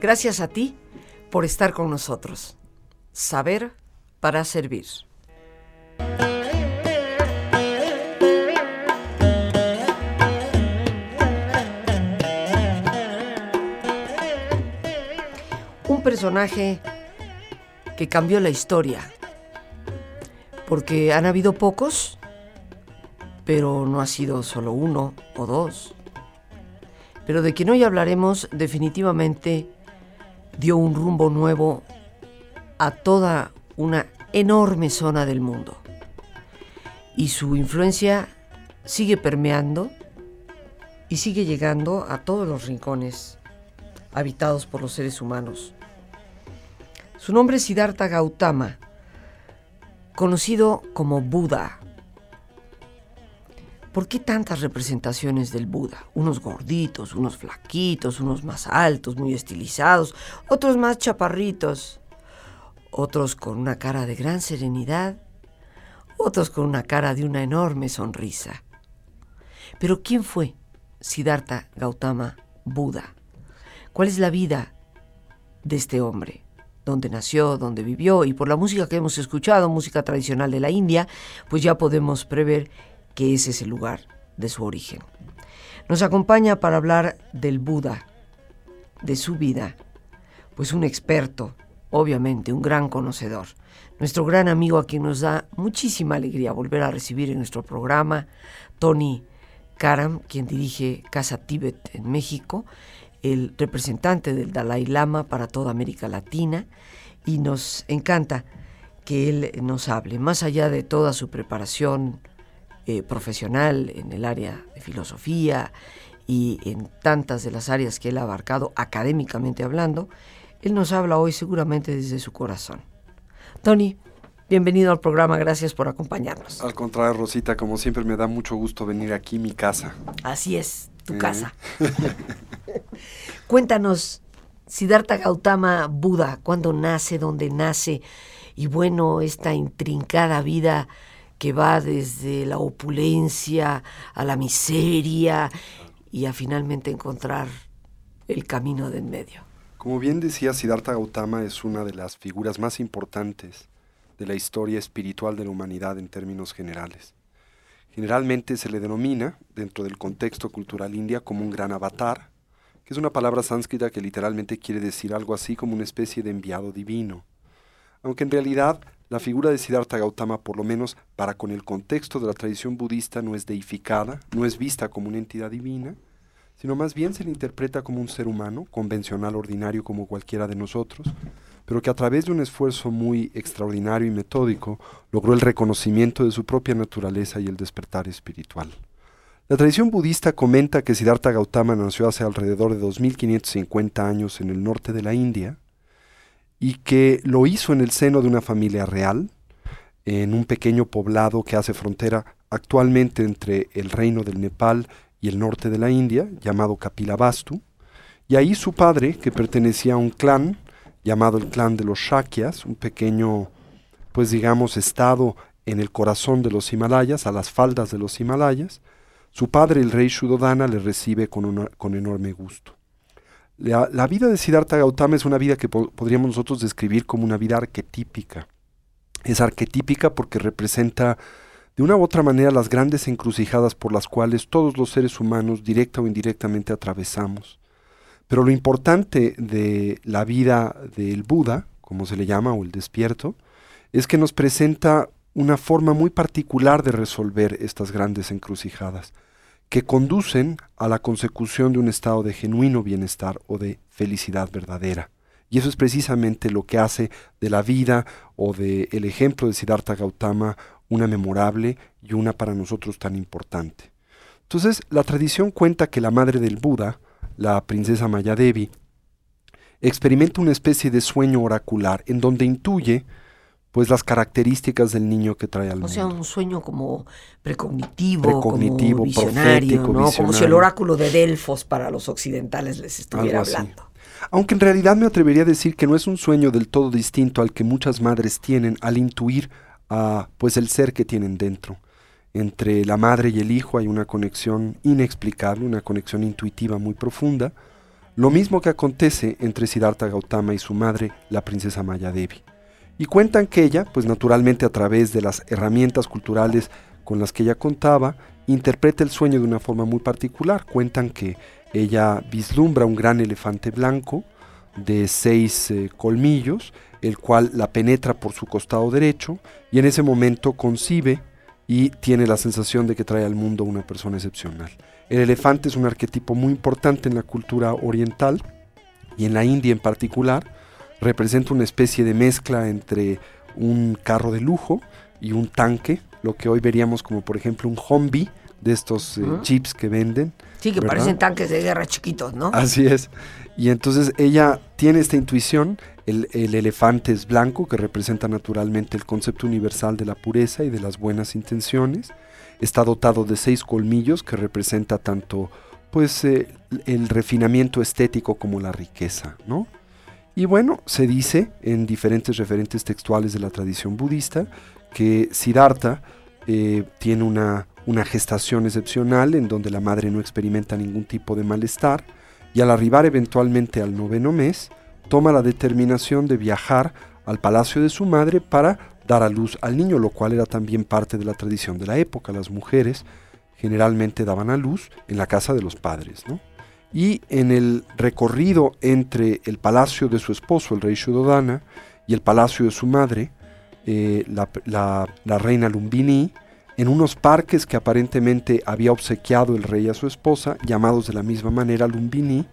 Gracias a ti por estar con nosotros. Saber para servir. Un personaje que cambió la historia, porque han habido pocos, pero no ha sido solo uno o dos. Pero de quien hoy hablaremos definitivamente dio un rumbo nuevo a toda una enorme zona del mundo. Y su influencia sigue permeando y sigue llegando a todos los rincones habitados por los seres humanos. Su nombre es Siddhartha Gautama, conocido como Buda. ¿Por qué tantas representaciones del Buda? Unos gorditos, unos flaquitos, unos más altos, muy estilizados, otros más chaparritos, otros con una cara de gran serenidad, otros con una cara de una enorme sonrisa. Pero ¿quién fue Siddhartha Gautama Buda? ¿Cuál es la vida de este hombre? ¿Dónde nació? ¿Dónde vivió? Y por la música que hemos escuchado, música tradicional de la India, pues ya podemos prever que ese es el lugar de su origen. Nos acompaña para hablar del Buda, de su vida, pues un experto, obviamente, un gran conocedor, nuestro gran amigo a quien nos da muchísima alegría volver a recibir en nuestro programa, Tony Karam, quien dirige Casa Tíbet en México, el representante del Dalai Lama para toda América Latina, y nos encanta que él nos hable, más allá de toda su preparación eh, profesional en el área de filosofía y en tantas de las áreas que él ha abarcado académicamente hablando, él nos habla hoy seguramente desde su corazón. Tony, bienvenido al programa, gracias por acompañarnos. Al contrario, Rosita, como siempre me da mucho gusto venir aquí a mi casa. Así es, tu casa. Cuéntanos, Siddhartha Gautama Buda, ¿cuándo nace, dónde nace? Y bueno, esta intrincada vida que va desde la opulencia a la miseria y a finalmente encontrar el camino de en medio. Como bien decía, Siddhartha Gautama es una de las figuras más importantes de la historia espiritual de la humanidad en términos generales. Generalmente se le denomina, dentro del contexto cultural india, como un gran avatar, que es una palabra sánscrita que literalmente quiere decir algo así como una especie de enviado divino. Aunque en realidad la figura de Siddhartha Gautama, por lo menos para con el contexto de la tradición budista, no es deificada, no es vista como una entidad divina, sino más bien se le interpreta como un ser humano, convencional, ordinario como cualquiera de nosotros, pero que a través de un esfuerzo muy extraordinario y metódico logró el reconocimiento de su propia naturaleza y el despertar espiritual. La tradición budista comenta que Siddhartha Gautama nació hace alrededor de 2550 años en el norte de la India, y que lo hizo en el seno de una familia real, en un pequeño poblado que hace frontera actualmente entre el reino del Nepal y el norte de la India, llamado Kapilavastu, y ahí su padre, que pertenecía a un clan llamado el clan de los Shakyas, un pequeño, pues digamos, estado en el corazón de los Himalayas, a las faldas de los Himalayas, su padre, el rey Shuddodana, le recibe con, con enorme gusto. La, vida de Siddhartha Gautama es una vida que podríamos nosotros describir como una vida arquetípica. Es arquetípica porque representa de una u otra manera las grandes encrucijadas por las cuales todos los seres humanos directa o indirectamente atravesamos. Pero lo importante de la vida del Buda, como se le llama, o el despierto, es que nos presenta una forma muy particular de resolver estas grandes encrucijadas que conducen a la consecución de un estado de genuino bienestar o de felicidad verdadera. Y eso es precisamente lo que hace de la vida o del el ejemplo de Siddhartha Gautama una memorable y una para nosotros tan importante. Entonces, la tradición cuenta que la madre del Buda, la princesa Mayadevi, experimenta una especie de sueño oracular en donde intuye pues las características del niño que trae al mundo. O sea, un sueño como precognitivo, como visionario, ¿no? Como si el oráculo de Delfos para los occidentales les estuviera hablando. Aunque en realidad me atrevería a decir que no es un sueño del todo distinto al que muchas madres tienen al intuir a pues el ser que tienen dentro. Entre la madre y el hijo hay una conexión inexplicable, una conexión intuitiva muy profunda, Lo mismo que acontece entre Siddhartha Gautama y su madre, la princesa Mayadevi. Y cuentan que ella, pues naturalmente a través de las herramientas culturales con las que ella contaba, interpreta el sueño de una forma muy particular. Cuentan que ella vislumbra un gran elefante blanco de seis eh, colmillos, el cual la penetra por su costado derecho y en ese momento concibe y tiene la sensación de que trae al mundo una persona excepcional. El elefante es un arquetipo muy importante en la cultura oriental y en la India en particular. Representa una especie de mezcla entre un carro de lujo y un tanque, lo que hoy veríamos como por ejemplo un Humvee de estos eh, jeeps que venden. Sí, que parecen tanques de guerra chiquitos, ¿no? Así es. Y entonces ella tiene esta intuición el, elefante es blanco, que representa naturalmente el concepto universal de la pureza y de las buenas intenciones. Está dotado de seis colmillos, que representa tanto pues, eh, el refinamiento estético como la riqueza. ¿no? Y bueno, se dice en diferentes referentes textuales de la tradición budista que Siddhartha eh, tiene una, una gestación excepcional en donde la madre no experimenta ningún tipo de malestar y al arribar eventualmente al noveno mes, toma la determinación de viajar al palacio de su madre para dar a luz al niño, lo cual era también parte de la tradición de la época. Las mujeres generalmente daban a luz en la casa de los padres. Y en el recorrido entre el palacio de su esposo, el rey Shuddodana, y el palacio de su madre, eh, la, la reina Lumbini, en unos parques que aparentemente había obsequiado el rey a su esposa, llamados de la misma manera Lumbini,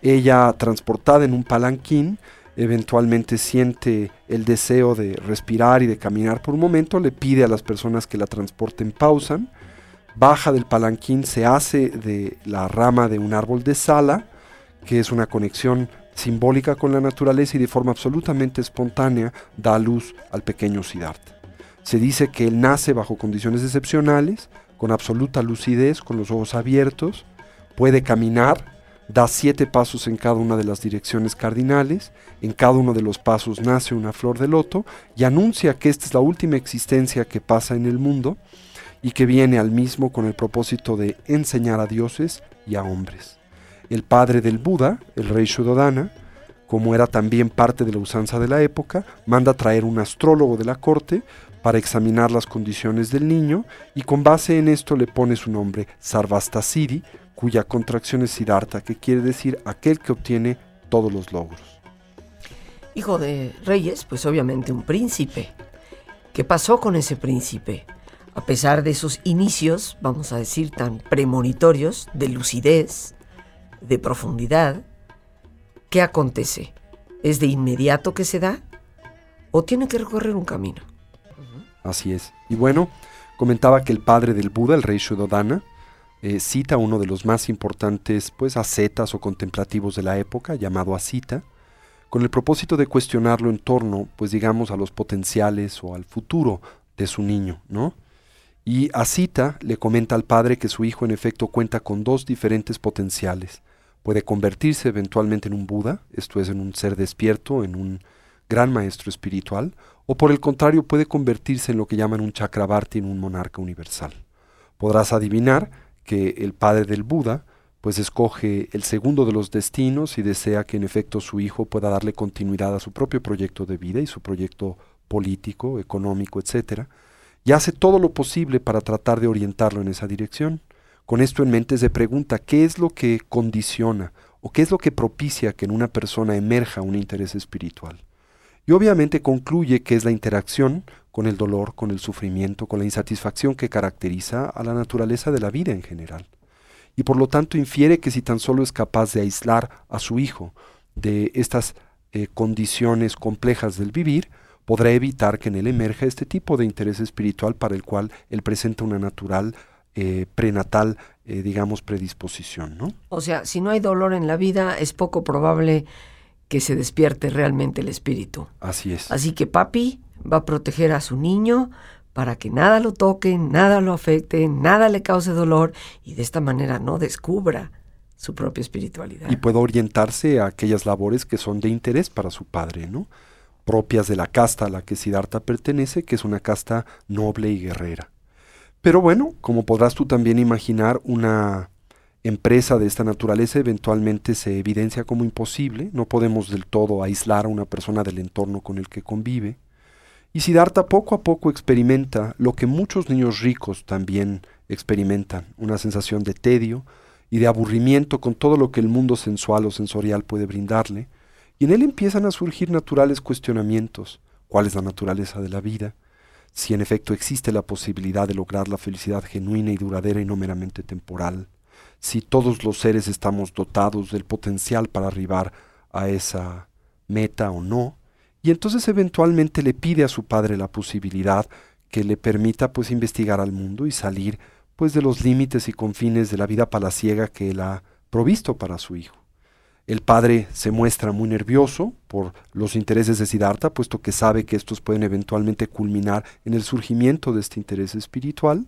ella, transportada en un palanquín, eventualmente siente el deseo de respirar y de caminar por un momento, le pide a las personas que la transporten pausan, baja del palanquín, se hace de la rama de un árbol de sala, que es una conexión simbólica con la naturaleza y de forma absolutamente espontánea da luz al pequeño Siddhartha. Se dice que él nace bajo condiciones excepcionales, con absoluta lucidez, con los ojos abiertos, puede caminar, da siete pasos en cada una de las direcciones cardinales, en cada uno de los pasos nace una flor de loto y anuncia que esta es la última existencia que pasa en el mundo y que viene al mismo con el propósito de enseñar a dioses y a hombres. El padre del Buda, el rey Shuddhodana, como era también parte de la usanza de la época, manda traer un astrólogo de la corte para examinar las condiciones del niño y con base en esto le pone su nombre Sarvastasiri, cuya contracción es Siddhartha, que quiere decir aquel que obtiene todos los logros. Hijo de reyes, pues obviamente un príncipe. ¿Qué pasó con ese príncipe? A pesar de esos inicios, vamos a decir, tan premonitorios, de lucidez, de profundidad, ¿qué acontece? ¿Es de inmediato que se da? ¿O tiene que recorrer un camino? Así es. Y bueno, comentaba que el padre del Buda, el rey Shuddhodana, eh, cita uno de los más importantes pues ascetas o contemplativos de la época, llamado Asita, con el propósito de cuestionarlo en torno, pues digamos, a los potenciales o al futuro de su niño, ¿no? Y Asita le comenta al padre que su hijo en efecto cuenta con dos diferentes potenciales. Puede convertirse eventualmente en un Buda, esto es, en un ser despierto, en un gran maestro espiritual, o por el contrario puede convertirse en lo que llaman un Chakrabarti, en un monarca universal. Podrás adivinar que el padre del Buda pues escoge el segundo de los destinos y desea que en efecto su hijo pueda darle continuidad a su propio proyecto de vida y su proyecto político, económico, etc. Y hace todo lo posible para tratar de orientarlo en esa dirección. Con esto en mente se pregunta qué es lo que condiciona o qué es lo que propicia que en una persona emerja un interés espiritual. Y obviamente concluye que es la interacción con el dolor, con el sufrimiento, con la insatisfacción que caracteriza a la naturaleza de la vida en general. Y por lo tanto infiere que si tan solo es capaz de aislar a su hijo de estas eh, condiciones complejas del vivir, podrá evitar que en él emerja este tipo de interés espiritual para el cual él presenta una natural, eh, prenatal, eh, digamos, predisposición. ¿no? O sea, si no hay dolor en la vida, es poco probable que se despierte realmente el espíritu. Así es. Así que papi, va a proteger a su niño para que nada lo toque, nada lo afecte, nada le cause dolor y de esta manera no descubra su propia espiritualidad. Y pueda orientarse a aquellas labores que son de interés para su padre, ¿no? Propias de la casta a la que Siddhartha pertenece, que es una casta noble y guerrera. Pero bueno, como podrás tú también imaginar, una empresa de esta naturaleza eventualmente se evidencia como imposible, no podemos del todo aislar a una persona del entorno con el que convive, y Siddhartha poco a poco experimenta lo que muchos niños ricos también experimentan, una sensación de tedio y de aburrimiento con todo lo que el mundo sensual o sensorial puede brindarle, y en él empiezan a surgir naturales cuestionamientos, cuál es la naturaleza de la vida, si en efecto existe la posibilidad de lograr la felicidad genuina y duradera y no meramente temporal, si todos los seres estamos dotados del potencial para arribar a esa meta o no, y entonces eventualmente le pide a su padre la posibilidad que le permita pues investigar al mundo y salir pues de los límites y confines de la vida palaciega que él ha provisto para su hijo. El padre se muestra muy nervioso por los intereses de Siddhartha, puesto que sabe que estos pueden eventualmente culminar en el surgimiento de este interés espiritual,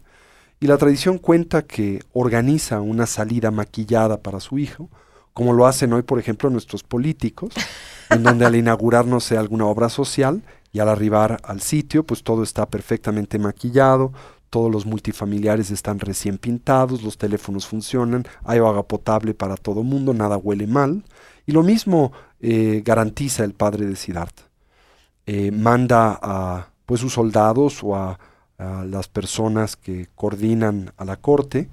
y la tradición cuenta que organiza una salida maquillada para su hijo, como lo hacen hoy, por ejemplo, nuestros políticos, en donde al inaugurar, no sé, alguna obra social y al arribar al sitio, pues todo está perfectamente maquillado, todos los multifamiliares están recién pintados, los teléfonos funcionan, hay agua potable para todo mundo, nada huele mal. Y lo mismo eh, garantiza el padre de Siddhartha. Eh, manda a pues, sus soldados o a las personas que coordinan a la corte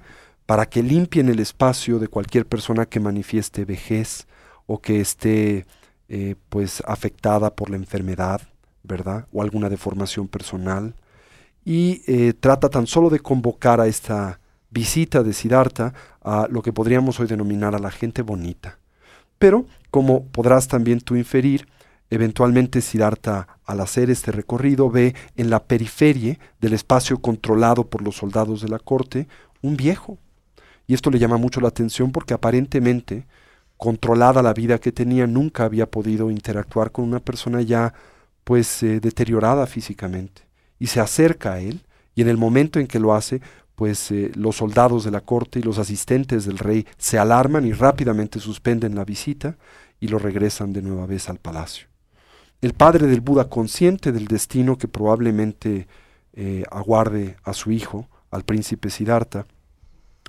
para que limpien el espacio de cualquier persona que manifieste vejez o que esté eh, pues afectada por la enfermedad, ¿verdad? O alguna deformación personal. Y eh, trata tan solo de convocar a esta visita de Siddhartha a lo que podríamos hoy denominar a la gente bonita. Pero, como podrás también tú inferir, Eventualmente Siddhartha, al hacer este recorrido, ve en la periferia del espacio controlado por los soldados de la corte un viejo. Y esto le llama mucho la atención porque aparentemente, controlada la vida que tenía, nunca había podido interactuar con una persona ya pues eh, deteriorada físicamente. Y se acerca a él y en el momento en que lo hace, pues eh, los soldados de la corte y los asistentes del rey se alarman y rápidamente suspenden la visita y lo regresan de nueva vez al palacio. El padre del Buda, consciente del destino que probablemente eh, aguarde a su hijo, al príncipe Siddhartha,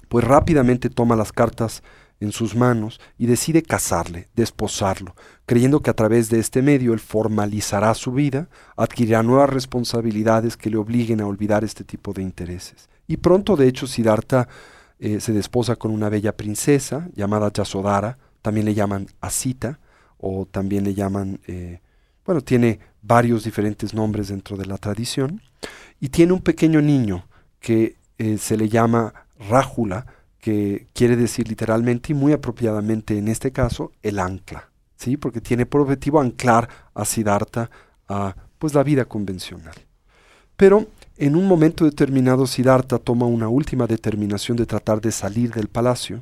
pues rápidamente toma las cartas en sus manos y decide casarle, desposarlo, creyendo que a través de este medio él formalizará su vida, adquirirá nuevas responsabilidades que le obliguen a olvidar este tipo de intereses. Y pronto, de hecho, Siddhartha eh, se desposa con una bella princesa llamada Yasodhara, también le llaman Asita, o también le llaman eh, bueno, tiene varios diferentes nombres dentro de la tradición, y tiene un pequeño niño que eh, se le llama Rájula, que quiere decir literalmente y muy apropiadamente en este caso el ancla, ¿sí? porque tiene por objetivo anclar a Siddhartha a pues, la vida convencional. Pero en un momento determinado Siddhartha toma una última determinación de tratar de salir del palacio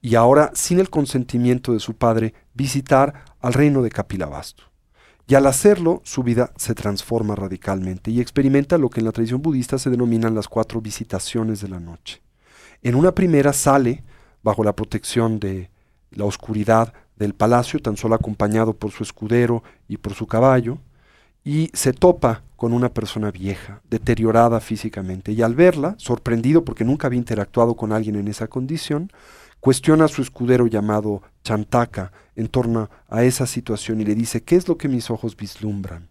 y ahora, sin el consentimiento de su padre, visitar al reino de Kapilavastu. Y al hacerlo, su vida se transforma radicalmente y experimenta lo que en la tradición budista se denominan las cuatro visitaciones de la noche. En una primera sale, bajo la protección de la oscuridad del palacio, tan solo acompañado por su escudero y por su caballo, y se topa con una persona vieja, deteriorada físicamente, y al verla, sorprendido porque nunca había interactuado con alguien en esa condición, cuestiona a su escudero llamado Chantaka en torno a esa situación y le dice, ¿qué es lo que mis ojos vislumbran?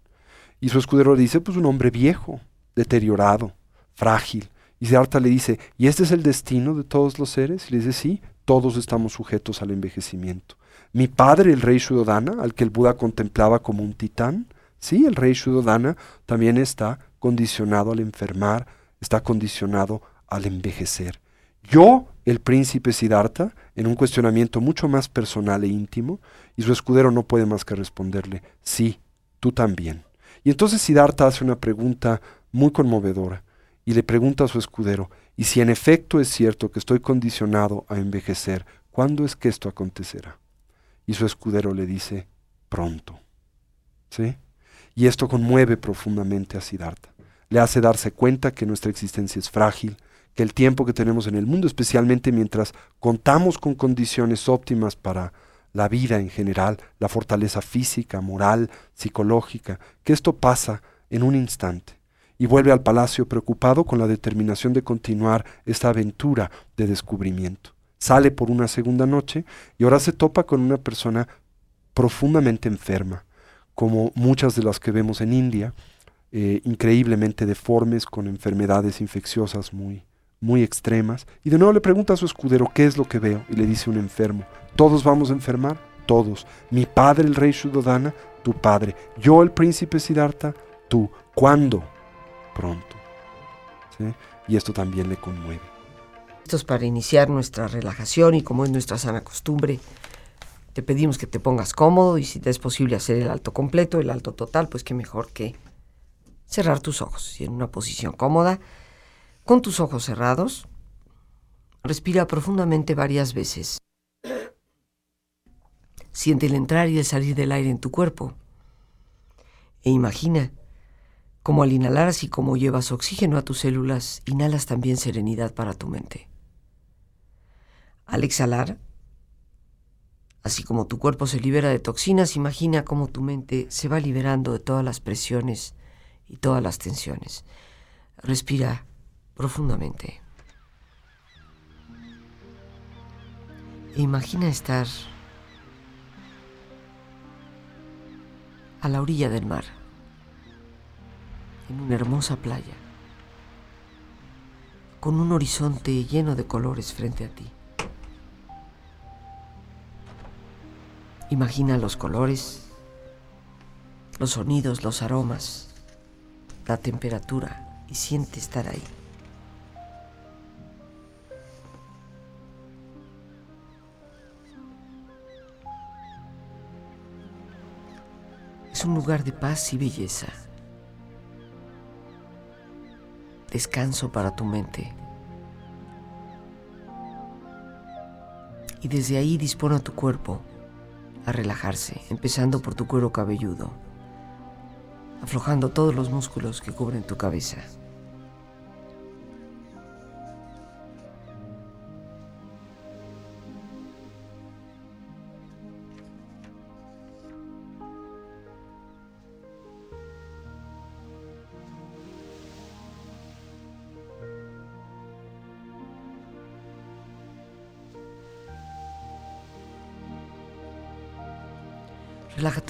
Y su escudero dice, pues un hombre viejo, deteriorado, frágil. Y Siddhartha le dice, ¿y este es el destino de todos los seres? Y le dice, sí, todos estamos sujetos al envejecimiento. Mi padre, el rey Shuddhodana, al que el Buda contemplaba como un titán, sí, el rey Shuddhodana también está condicionado al enfermar, está condicionado al envejecer. Yo, el príncipe Siddhartha, en un cuestionamiento mucho más personal e íntimo, y su escudero no puede más que responderle, sí, tú también. Y entonces Siddhartha hace una pregunta muy conmovedora, y le pregunta a su escudero, y si en efecto es cierto que estoy condicionado a envejecer, ¿cuándo es que esto acontecerá? Y su escudero le dice, pronto. ¿Sí? Y esto conmueve profundamente a Siddhartha. Le hace darse cuenta que nuestra existencia es frágil, que el tiempo que tenemos en el mundo, especialmente mientras contamos con condiciones óptimas para la vida en general, la fortaleza física, moral, psicológica, que esto pasa en un instante y vuelve al palacio preocupado con la determinación de continuar esta aventura de descubrimiento. Sale por una segunda noche y ahora se topa con una persona profundamente enferma, como muchas de las que vemos en India, eh, increíblemente deformes, con enfermedades infecciosas muy, muy extremas. Y de nuevo le pregunta a su escudero, ¿qué es lo que veo? Y le dice un enfermo, ¿todos vamos a enfermar? Todos. Mi padre, el rey Sudodana, tu padre. Yo, el príncipe Siddhartha, tú. ¿Cuándo? Pronto. Y esto también le conmueve. Esto es para iniciar nuestra relajación y como es nuestra sana costumbre, te pedimos que te pongas cómodo y si te es posible hacer el alto completo, el alto total, pues qué mejor que cerrar tus ojos y en una posición cómoda, con tus ojos cerrados, respira profundamente varias veces. Siente el entrar y el salir del aire en tu cuerpo. E imagina cómo al inhalar así como llevas oxígeno a tus células, inhalas también serenidad para tu mente. Al exhalar, así como tu cuerpo se libera de toxinas, imagina cómo tu mente se va liberando de todas las presiones y todas las tensiones. Respira profundamente. Imagina estar a la orilla del mar, en una hermosa playa, con un horizonte lleno de colores frente a ti. Imagina los colores, los sonidos, los aromas, la temperatura y siente estar ahí. Es un lugar de paz y belleza. Descanso para tu mente. Y desde ahí dispone a tu cuerpo a relajarse, empezando por tu cuero cabelludo aflojando todos los músculos que cubren tu cabeza.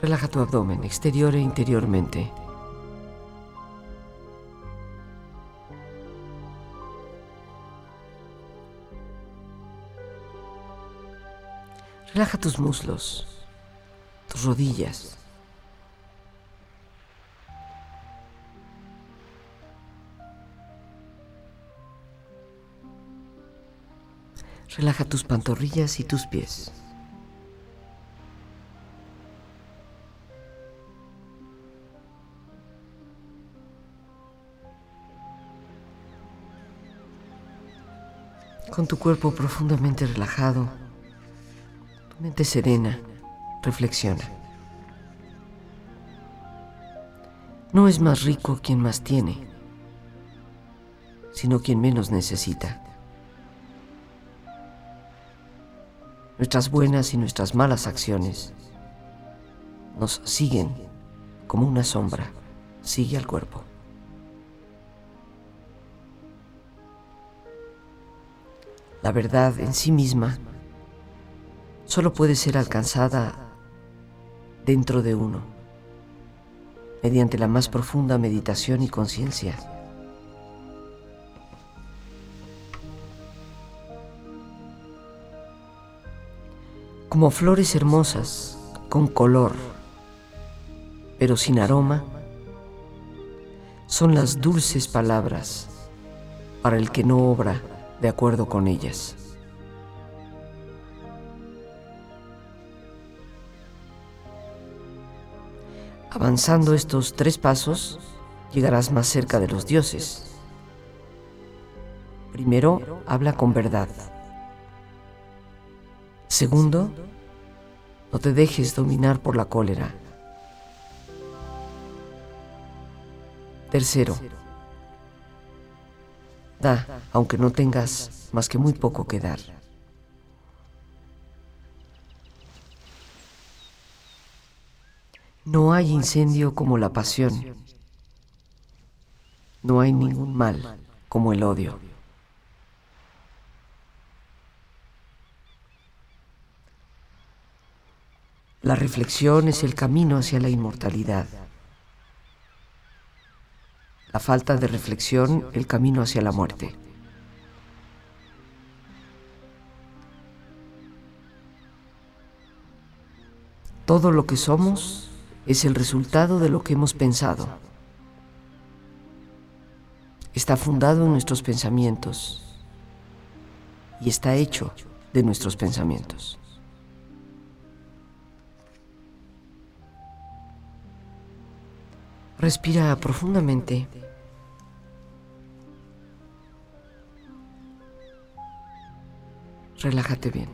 Relaja tu abdomen, exterior e interiormente. Relaja tus muslos, tus rodillas. Relaja tus pantorrillas y tus pies. Con tu cuerpo profundamente relajado, tu mente serena, reflexiona. No es más rico quien más tiene, sino quien menos necesita. Nuestras buenas y nuestras malas acciones nos siguen como una sombra, sigue al cuerpo. La verdad en sí misma solo puede ser alcanzada dentro de uno, mediante la más profunda meditación y conciencia. Como flores hermosas, con color, pero sin aroma, son las dulces palabras para el que no obra de acuerdo con ellas. Avanzando estos tres pasos, llegarás más cerca de los dioses. Primero, habla con verdad. Segundo, no te dejes dominar por la cólera. Tercero, da, aunque no tengas más que muy poco que dar. No hay incendio como la pasión. No hay ningún mal como el odio. La reflexión es el camino hacia la inmortalidad. La falta de reflexión, el camino hacia la muerte. Todo lo que somos es el resultado de lo que hemos pensado. Está fundado en nuestros pensamientos y está hecho de nuestros pensamientos. Respira profundamente. Relájate bien.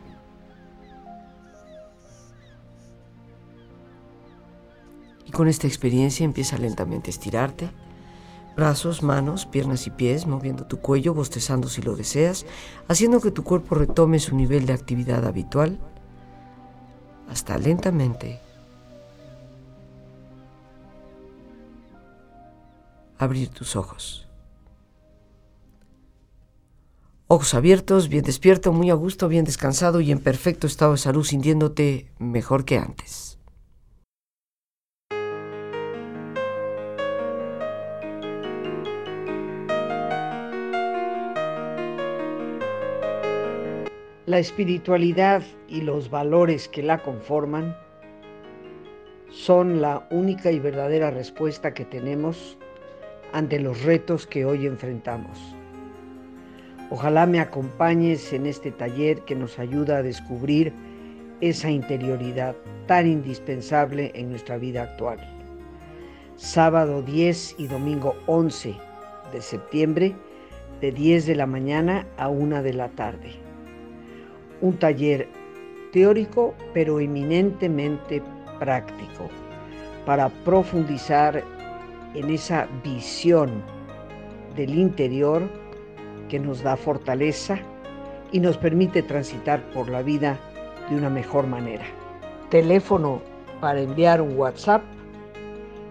Y con esta experiencia empieza lentamente a estirarte. Brazos, manos, piernas y pies, moviendo tu cuello, bostezando si lo deseas, haciendo que tu cuerpo retome su nivel de actividad habitual, hasta lentamente abrir tus ojos. Ojos abiertos, bien despierto, muy a gusto, bien descansado y en perfecto estado de salud, sintiéndote mejor que antes. La espiritualidad y los valores que la conforman son la única y verdadera respuesta que tenemos ante los retos que hoy enfrentamos. Ojalá me acompañes en este taller que nos ayuda a descubrir esa interioridad tan indispensable en nuestra vida actual. Sábado 10 y domingo 11 de septiembre, de 10 de la mañana a 1 de la tarde. Un taller teórico pero eminentemente práctico para profundizar en esa visión del interior que nos da fortaleza y nos permite transitar por la vida de una mejor manera. Teléfono para enviar un WhatsApp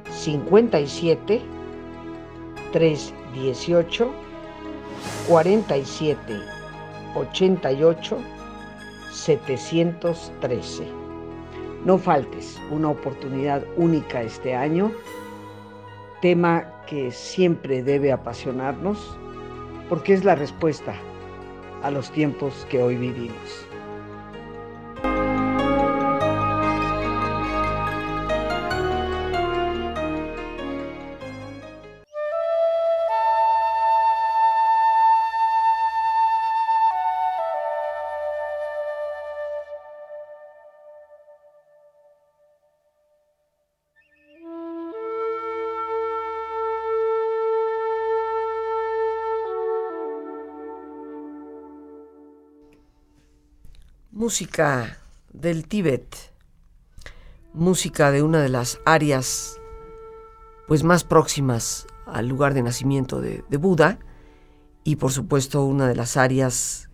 57 318 47 88 713. No faltes una oportunidad única este año tema que siempre debe apasionarnos porque es la respuesta a los tiempos que hoy vivimos. Música del Tíbet, música de una de las áreas pues más próximas al lugar de nacimiento de, de Buda y por supuesto una de las áreas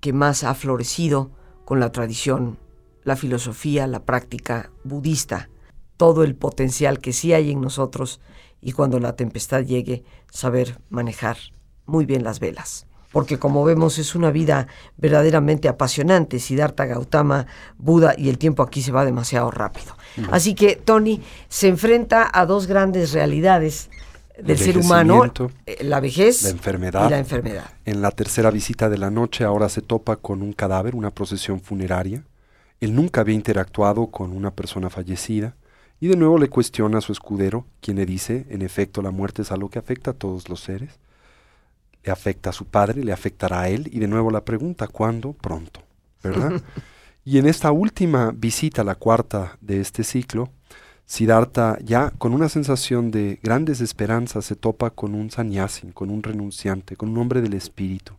que más ha florecido con la tradición, la filosofía, la práctica budista. todo el potencial que sí hay en nosotros y cuando la tempestad llegue, saber manejar muy bien las velas. Porque como vemos es una vida verdaderamente apasionante, Siddhartha Gautama, Buda, y el tiempo aquí se va demasiado rápido. Así que Tony se enfrenta a dos grandes realidades del ser humano, eh, la vejez la enfermedad. y la enfermedad. En la tercera visita de la noche ahora se topa con un cadáver, una procesión funeraria. Él nunca había interactuado con una persona fallecida y de nuevo le cuestiona a su escudero, quien le dice, en efecto, la muerte es algo que afecta a todos los seres. Le afecta a su padre, le afectará a él, y de nuevo la pregunta, ¿cuándo? Pronto, ¿verdad? y en esta última visita, la cuarta de este ciclo, Siddhartha ya con una sensación de grandes esperanzas se topa con un sannyasin, con un renunciante, con un hombre del espíritu,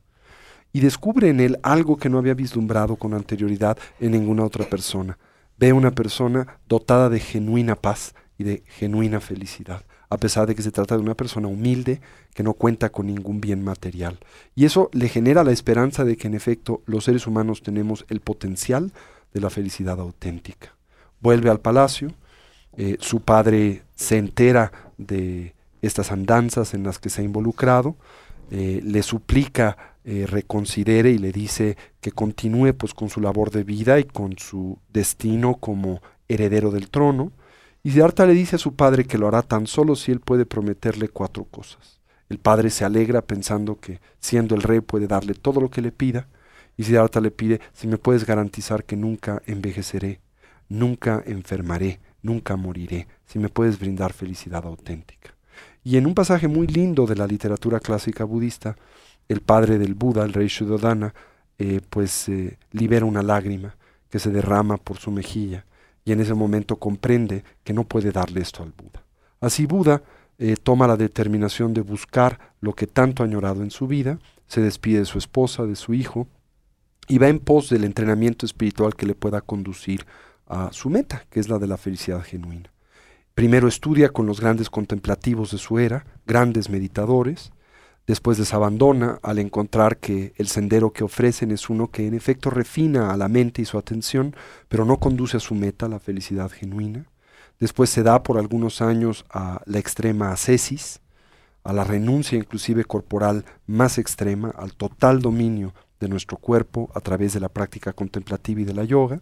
y descubre en él algo que no había vislumbrado con anterioridad en ninguna otra persona ve una persona dotada de genuina paz y de genuina felicidad, a pesar de que se trata de una persona humilde que no cuenta con ningún bien material. Y eso le genera la esperanza de que en efecto los seres humanos tenemos el potencial de la felicidad auténtica. Vuelve al palacio, eh, su padre se entera de estas andanzas en las que se ha involucrado, eh, le suplica eh, reconsidere y le dice que continúe pues con su labor de vida y con su destino como heredero del trono. Y Siddhartha le dice a su padre que lo hará tan solo si él puede prometerle cuatro cosas. El padre se alegra pensando que siendo el rey puede darle todo lo que le pida. Y Siddhartha le pide si me puedes garantizar que nunca envejeceré, nunca enfermaré, nunca moriré, si me puedes brindar felicidad auténtica. Y en un pasaje muy lindo de la literatura clásica budista, el padre del Buda, el rey Shuddhodana, eh, pues eh, libera una lágrima que se derrama por su mejilla y en ese momento comprende que no puede darle esto al Buda. Así Buda eh, toma la determinación de buscar lo que tanto ha añorado en su vida, se despide de su esposa, de su hijo, y va en pos del entrenamiento espiritual que le pueda conducir a su meta, que es la de la felicidad genuina. Primero estudia con los grandes contemplativos de su era, grandes meditadores, Después desabandona al encontrar que el sendero que ofrecen es uno que en efecto refina a la mente y su atención, pero no conduce a su meta, la felicidad genuina. Después se da por algunos años a la extrema ascesis, a la renuncia inclusive corporal más extrema, al total dominio de nuestro cuerpo a través de la práctica contemplativa y de la yoga.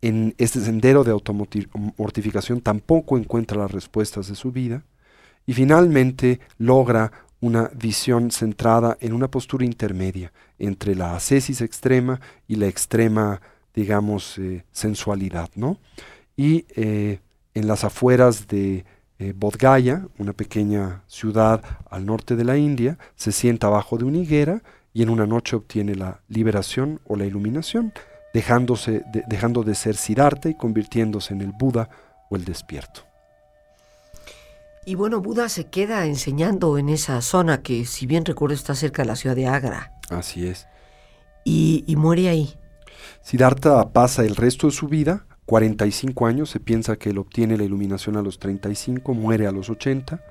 En este sendero de automortificación tampoco encuentra las respuestas de su vida y finalmente logra una visión centrada en una postura intermedia entre la ascesis extrema y la extrema, digamos, eh, sensualidad, ¿no? Y eh, en las afueras de eh, Bodh Gaya, una pequeña ciudad al norte de la India, se sienta abajo de una higuera y en una noche obtiene la liberación o la iluminación, dejándose dejando de ser Siddhartha y convirtiéndose en el Buda o el despierto. Y bueno, Buda se queda enseñando en esa zona que, si bien recuerdo, está cerca de la ciudad de Agra. Así es. Y, muere ahí. Siddhartha pasa el resto de su vida, 45 años, se piensa que él obtiene la iluminación a los 35, muere a los 80,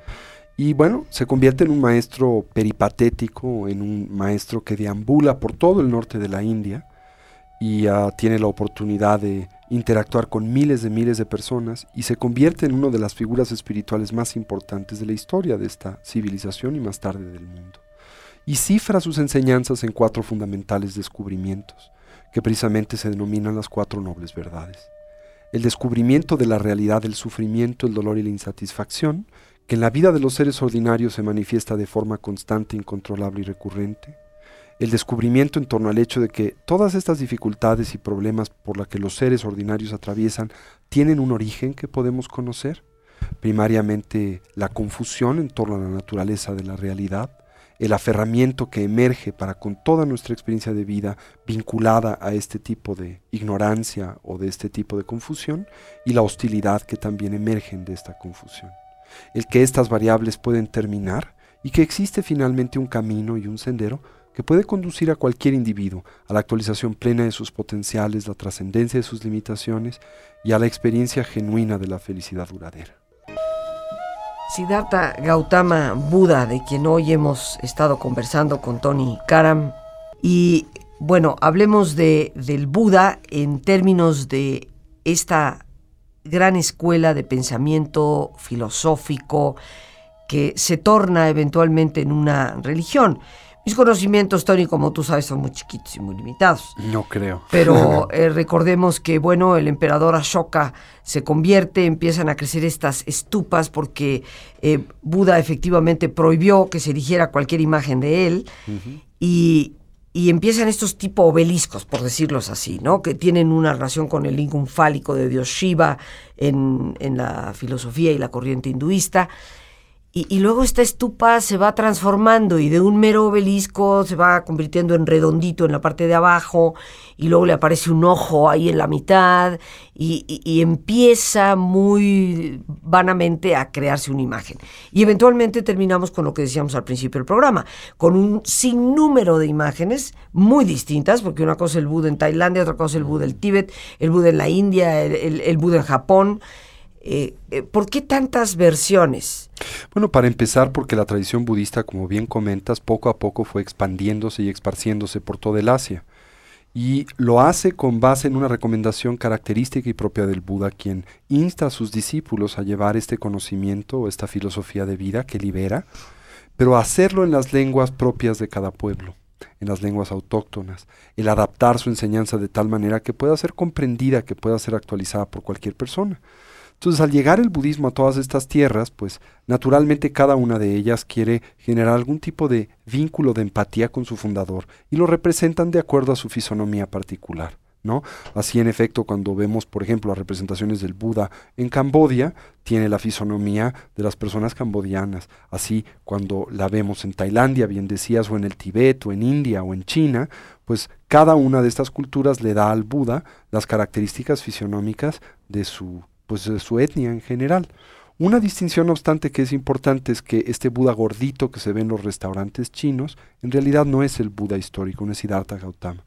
y bueno, se convierte en un maestro peripatético, en un maestro que deambula por todo el norte de la India y ah, tiene la oportunidad de interactuar con miles de miles de personas y se convierte en una de las figuras espirituales más importantes de la historia de esta civilización y más tarde del mundo. Y cifra sus enseñanzas en cuatro fundamentales descubrimientos, que precisamente se denominan las cuatro nobles verdades. El descubrimiento de la realidad del sufrimiento, el dolor y la insatisfacción, que en la vida de los seres ordinarios se manifiesta de forma constante, incontrolable y recurrente el descubrimiento en torno al hecho de que todas estas dificultades y problemas por las que los seres ordinarios atraviesan tienen un origen que podemos conocer. Primariamente la confusión en torno a la naturaleza de la realidad, el aferramiento que emerge para con toda nuestra experiencia de vida vinculada a este tipo de ignorancia o de este tipo de confusión y la hostilidad que también emergen de esta confusión. El que estas variables pueden terminar y que existe finalmente un camino y un sendero que puede conducir a cualquier individuo a la actualización plena de sus potenciales, la trascendencia de sus limitaciones y a la experiencia genuina de la felicidad duradera. Siddhartha Gautama Buda, de quien hoy hemos estado conversando con Tony Karam. Y bueno, hablemos de, del Buda en términos de esta gran escuela de pensamiento filosófico que se torna eventualmente en una religión. Mis conocimientos, Tony, como tú sabes, son muy chiquitos y muy limitados. No creo. Pero eh, recordemos que, bueno, el emperador Ashoka se convierte, empiezan a crecer estas estupas porque eh, Buda efectivamente prohibió que se erigiera cualquier imagen de él. y, y empiezan estos tipo obeliscos, por decirlos así, ¿no? que tienen una relación con el lingum fálico de Dios Shiva en, en la filosofía y la corriente hinduista. Y, luego esta estupa se va transformando y de un mero obelisco se va convirtiendo en redondito en la parte de abajo y luego le aparece un ojo ahí en la mitad y, empieza muy vanamente a crearse una imagen. Y eventualmente terminamos con lo que decíamos al principio del programa, con un sinnúmero de imágenes muy distintas, porque una cosa es el Buda en Tailandia, otra cosa es el Buda en Tíbet, el Buda en la India, el, el Buda en Japón. Eh, eh, ¿Por qué tantas versiones? Bueno, para empezar, porque la tradición budista, como bien comentas, poco a poco fue expandiéndose y esparciéndose por toda el Asia. Y lo hace con base en una recomendación característica y propia del Buda, quien insta a sus discípulos a llevar este conocimiento o esta filosofía de vida que libera, pero hacerlo en las lenguas propias de cada pueblo, en las lenguas autóctonas, el adaptar su enseñanza de tal manera que pueda ser comprendida, que pueda ser actualizada por cualquier persona. Entonces, al llegar el budismo a todas estas tierras, pues naturalmente cada una de ellas quiere generar algún tipo de vínculo de empatía con su fundador y lo representan de acuerdo a su fisonomía particular. ¿No? Así en efecto, cuando vemos, por ejemplo, las representaciones del Buda en Cambodia, tiene la fisonomía de las personas cambodianas. Así, cuando la vemos en Tailandia, bien decías, o en el Tibet, o en India, o en China, pues cada una de estas culturas le da al Buda las características fisionómicas de su pues de su etnia en general. Una distinción, no obstante, que es importante es que este Buda gordito que se ve en los restaurantes chinos, en realidad no es el Buda histórico, no es Siddhartha Gautama.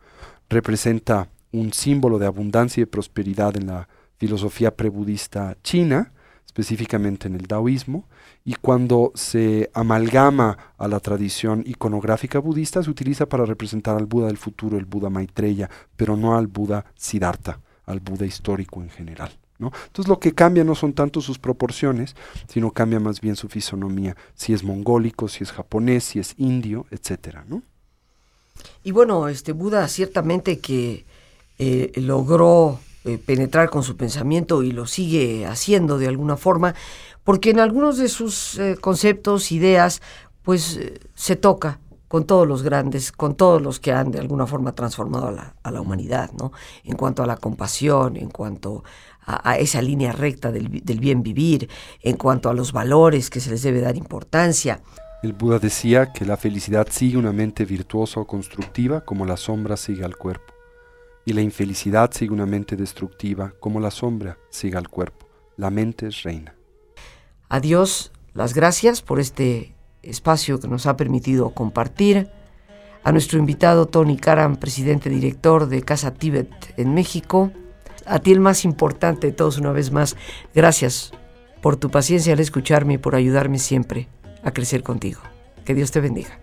Representa un símbolo de abundancia y de prosperidad en la filosofía prebudista china, específicamente en el taoísmo, y cuando se amalgama a la tradición iconográfica budista, se utiliza para representar al Buda del futuro, el Buda Maitreya, pero no al Buda Siddhartha, al Buda histórico en general. Entonces lo que cambia no son tanto sus proporciones, sino cambia más bien su fisonomía, si es mongólico, si es japonés, si es indio, etcétera, ¿no? Y bueno, este Buda ciertamente que eh, logró eh, penetrar con su pensamiento y lo sigue haciendo de alguna forma, porque en algunos de sus eh, conceptos, ideas, pues se toca con todos los grandes, con todos los que han de alguna forma transformado a la, a la humanidad, ¿no? En cuanto a la compasión, en cuanto a, esa línea recta del, bien vivir, en cuanto a los valores que se les debe dar importancia. El Buda decía que la felicidad sigue una mente virtuosa o constructiva como la sombra sigue al cuerpo, y la infelicidad sigue una mente destructiva como la sombra sigue al cuerpo. La mente es reina. Adiós, las gracias por este espacio que nos ha permitido compartir. A nuestro invitado Tony Karam, presidente director de Casa Tíbet en México a ti el más importante de todos una vez más, gracias por tu paciencia al escucharme y por ayudarme siempre a crecer contigo. Que Dios te bendiga.